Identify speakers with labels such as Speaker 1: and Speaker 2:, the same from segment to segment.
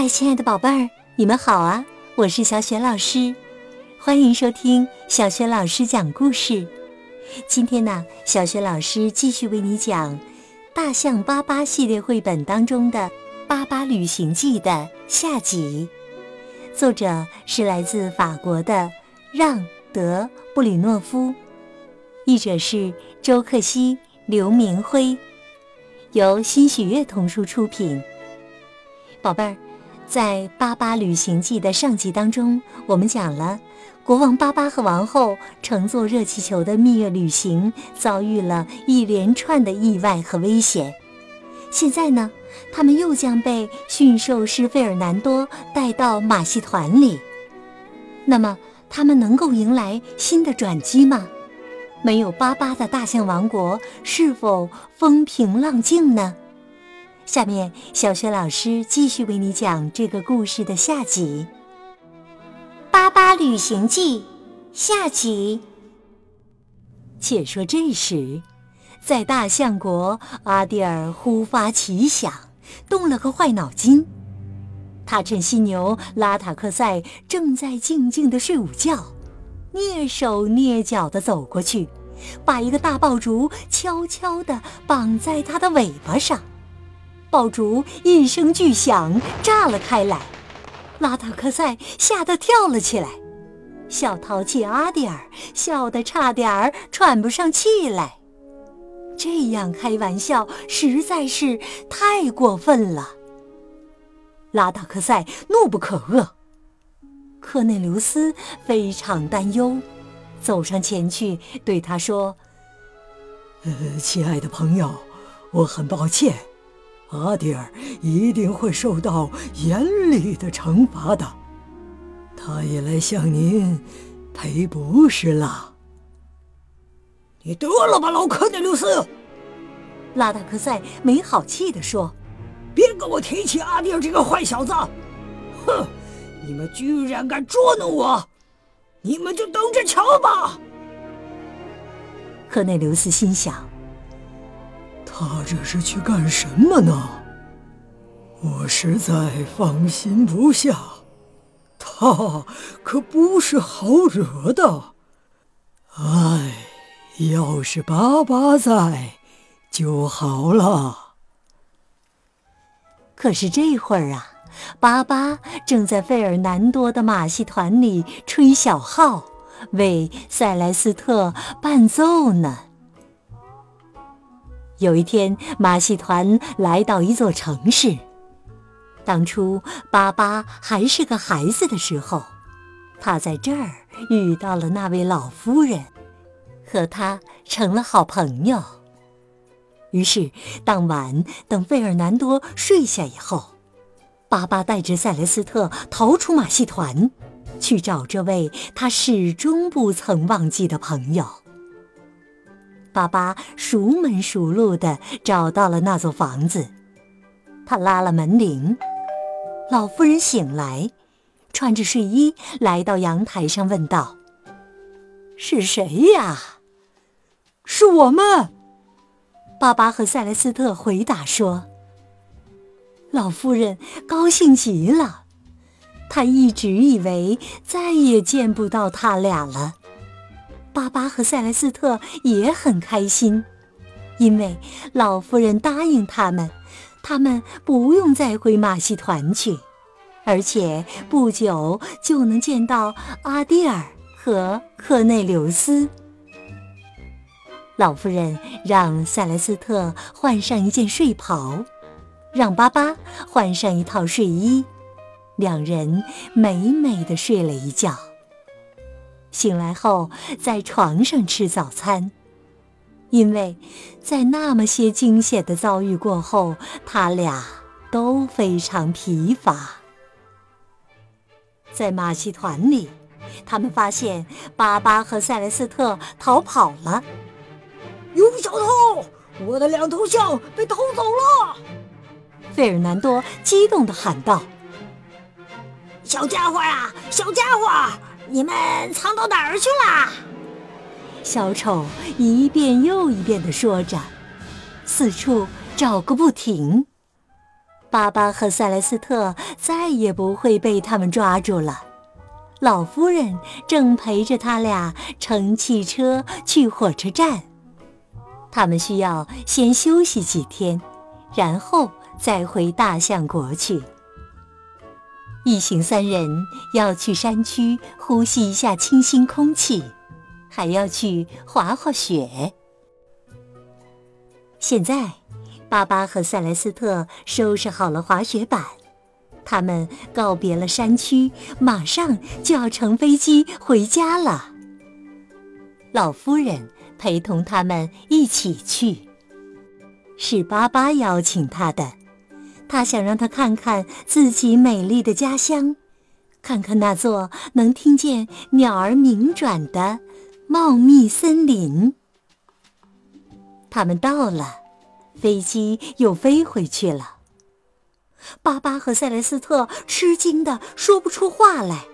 Speaker 1: 嗨，亲爱的宝贝儿，你们好啊！我是小雪老师，欢迎收听小雪老师讲故事。今天呢，小雪老师继续为你讲《大象巴巴》系列绘本当中的《巴巴旅行记》的下集。作者是来自法国的让·德·布里诺夫，译者是周克希、刘明辉，由新喜悦童书出品。宝贝儿。在《巴巴旅行记》的上集当中，我们讲了国王巴巴和王后乘坐热气球的蜜月旅行遭遇了一连串的意外和危险。现在呢，他们又将被驯兽师费尔南多带到马戏团里。那么，他们能够迎来新的转机吗？没有巴巴的大象王国是否风平浪静呢？下面，小雪老师继续为你讲这个故事的下集，《巴巴旅行记》下集。且说这时，在大象国，阿蒂尔忽发奇想，动了个坏脑筋。他趁犀牛拉塔克赛正在静静的睡午觉，蹑手蹑脚地走过去，把一个大爆竹悄悄地绑在他的尾巴上。爆竹一声巨响，炸了开来。拉塔克赛吓得跳了起来，小淘气阿蒂尔笑得差点儿喘不上气来。这样开玩笑实在是太过分了。拉达克赛怒不可遏，科内留斯非常担忧，走上前去对他说：“
Speaker 2: 呃，亲爱的朋友，我很抱歉。”阿迪尔一定会受到严厉的惩罚的，他也来向您赔不是了。
Speaker 3: 你得了吧，老科内留斯！
Speaker 1: 拉达克赛没好气地说：“
Speaker 3: 别跟我提起阿迪尔这个坏小子！哼，你们居然敢捉弄我，你们就等着瞧吧！”
Speaker 1: 科内留斯心想。
Speaker 2: 他这是去干什么呢？我实在放心不下，他可不是好惹的。唉，要是巴巴在就好了。
Speaker 1: 可是这会儿啊，巴巴正在费尔南多的马戏团里吹小号，为塞莱斯特伴奏呢。有一天，马戏团来到一座城市。当初巴巴还是个孩子的时候，他在这儿遇到了那位老夫人，和他成了好朋友。于是当晚，等费尔南多睡下以后，巴巴带着塞雷斯特逃出马戏团，去找这位他始终不曾忘记的朋友。巴巴熟门熟路地找到了那座房子，他拉了门铃。老妇人醒来，穿着睡衣来到阳台上，问道：“是谁呀？”“
Speaker 4: 是我们。”
Speaker 1: 巴巴和塞莱斯特回答说。老妇人高兴极了，她一直以为再也见不到他俩了。巴巴和塞莱斯特也很开心，因为老夫人答应他们，他们不用再回马戏团去，而且不久就能见到阿蒂尔和克内留斯。老夫人让塞莱斯特换上一件睡袍，让巴巴换上一套睡衣，两人美美的睡了一觉。醒来后，在床上吃早餐，因为在那么些惊险的遭遇过后，他俩都非常疲乏。在马戏团里，他们发现巴巴和塞莱斯特逃跑了。
Speaker 3: 有小偷！我的两头象被偷走了！
Speaker 1: 费尔南多激动地喊道：“
Speaker 3: 小家伙啊，小家伙！”你们藏到哪儿去了？
Speaker 1: 小丑一遍又一遍地说着，四处找个不停。巴巴和塞莱斯特再也不会被他们抓住了。老夫人正陪着他俩乘汽车去火车站，他们需要先休息几天，然后再回大象国去。一行三人要去山区呼吸一下清新空气，还要去滑滑雪。现在，巴巴和塞莱斯特收拾好了滑雪板，他们告别了山区，马上就要乘飞机回家了。老夫人陪同他们一起去，是巴巴邀请他的。他想让他看看自己美丽的家乡，看看那座能听见鸟儿鸣转的茂密森林。他们到了，飞机又飞回去了。巴巴和塞莱斯特吃惊的说不出话来。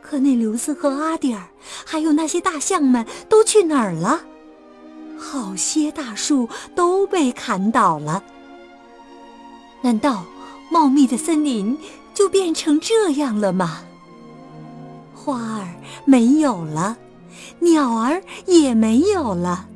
Speaker 1: 可内留斯和阿蒂尔，还有那些大象们都去哪儿了？好些大树都被砍倒了。难道茂密的森林就变成这样了吗？花儿没有了，鸟儿也没有了。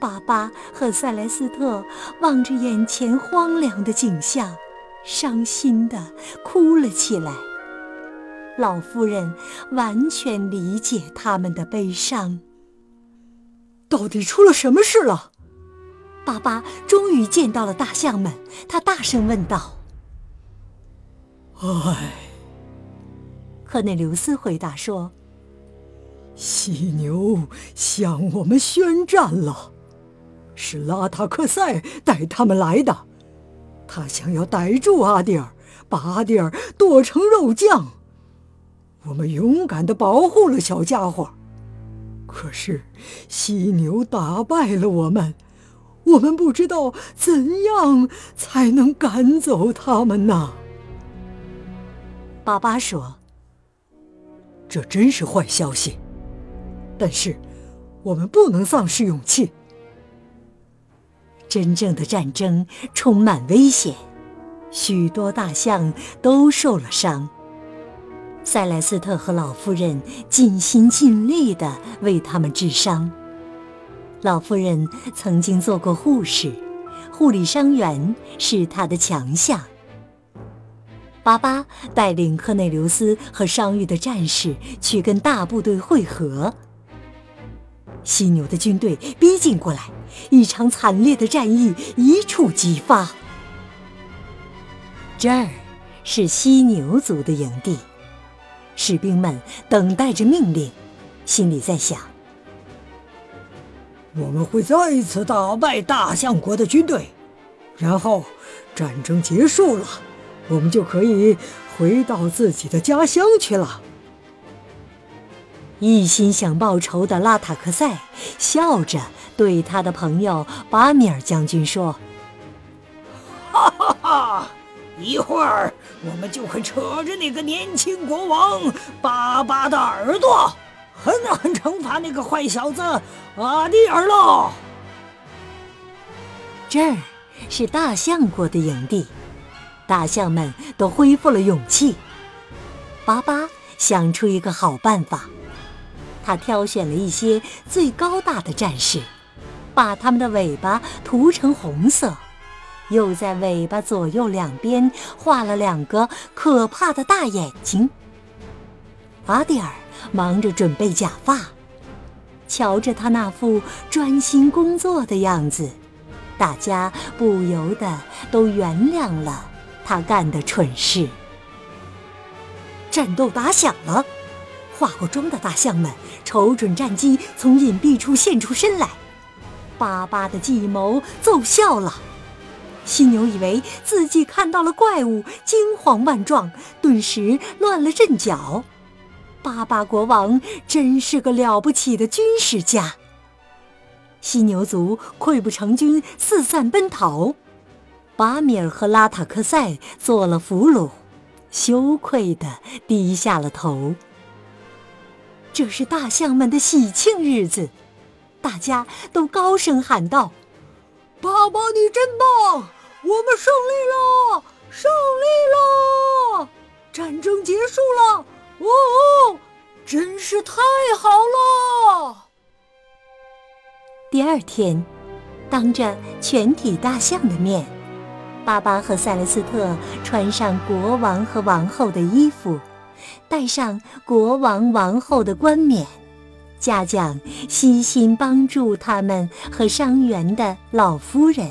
Speaker 1: 巴巴和塞莱斯特望着眼前荒凉的景象，伤心的哭了起来。老夫人完全理解他们的悲伤。
Speaker 2: 到底出了什么事了？
Speaker 1: 巴巴终于见到了大象们，他大声问道：“
Speaker 2: 唉。”
Speaker 1: 克内留斯回答说：“
Speaker 2: 犀牛向我们宣战了，是拉塔克塞带他们来的。他想要逮住阿蒂尔，把阿蒂尔剁成肉酱。我们勇敢的保护了小家伙，可是犀牛打败了我们。”我们不知道怎样才能赶走他们呢？
Speaker 1: 巴巴说：“
Speaker 2: 这真是坏消息，但是我们不能丧失勇气。
Speaker 1: 真正的战争充满危险，许多大象都受了伤。塞莱斯特和老夫人尽心尽力的为他们治伤。”老夫人曾经做过护士，护理伤员是她的强项。巴巴带领克内留斯和伤愈的战士去跟大部队会合。犀牛的军队逼近过来，一场惨烈的战役一触即发。这儿是犀牛族的营地，士兵们等待着命令，心里在想。
Speaker 3: 我们会再一次打败大象国的军队，然后战争结束了，我们就可以回到自己的家乡去了。
Speaker 1: 一心想报仇的拉塔克塞笑着对他的朋友巴米尔将军说：“
Speaker 3: 哈哈哈！一会儿我们就会扯着那个年轻国王巴巴的耳朵。”狠狠惩罚那个坏小子阿蒂尔喽！
Speaker 1: 这儿是大象国的营地，大象们都恢复了勇气。巴巴想出一个好办法，他挑选了一些最高大的战士，把他们的尾巴涂成红色，又在尾巴左右两边画了两个可怕的大眼睛。阿蒂尔。忙着准备假发，瞧着他那副专心工作的样子，大家不由得都原谅了他干的蠢事。战斗打响了，化过妆的大象们瞅准战机，从隐蔽处现出身来。巴巴的计谋奏效了，犀牛以为自己看到了怪物，惊慌万状，顿时乱了阵脚。巴巴国王真是个了不起的军事家。犀牛族溃不成军，四散奔逃。巴米尔和拉塔克塞做了俘虏，羞愧地低下了头。这是大象们的喜庆日子，大家都高声喊道：“
Speaker 3: 爸爸，你真棒！
Speaker 2: 我们胜利了！
Speaker 1: 第二天，当着全体大象的面，巴巴和塞勒斯特穿上国王和王后的衣服，戴上国王王后的冠冕，嘉奖悉心帮助他们和伤员的老夫人。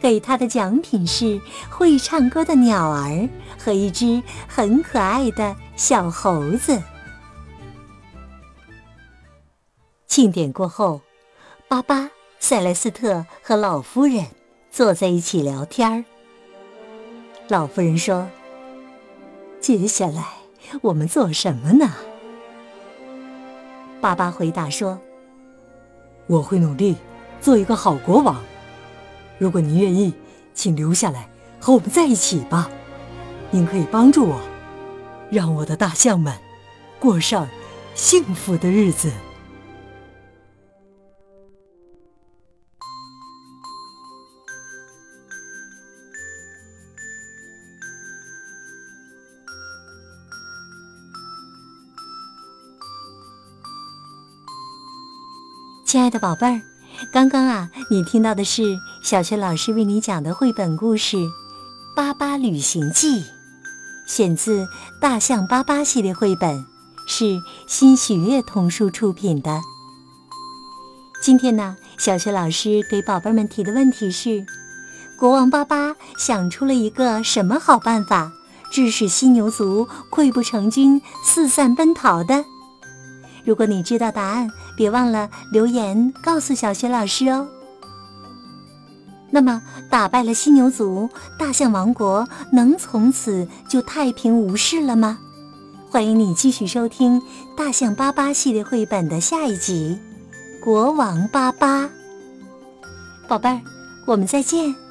Speaker 1: 给他的奖品是会唱歌的鸟儿和一只很可爱的小猴子。庆典过后，巴巴、塞莱斯特和老夫人坐在一起聊天。老夫人说：“接下来我们做什么呢？”巴巴回答说：“
Speaker 4: 我会努力做一个好国王。”如果您愿意，请留下来和我们在一起吧。您可以帮助我，让我的大象们过上幸福的日子。
Speaker 1: 亲爱的宝贝儿。刚刚啊，你听到的是小学老师为你讲的绘本故事《巴巴旅行记》，选自《大象巴巴》系列绘本，是新喜悦童书出品的。今天呢，小学老师给宝贝们提的问题是：国王巴巴想出了一个什么好办法，致使犀牛族溃不成军、四散奔逃的？如果你知道答案，别忘了留言告诉小雪老师哦。那么，打败了犀牛族，大象王国能从此就太平无事了吗？欢迎你继续收听《大象巴巴》系列绘本的下一集《国王巴巴》。宝贝儿，我们再见。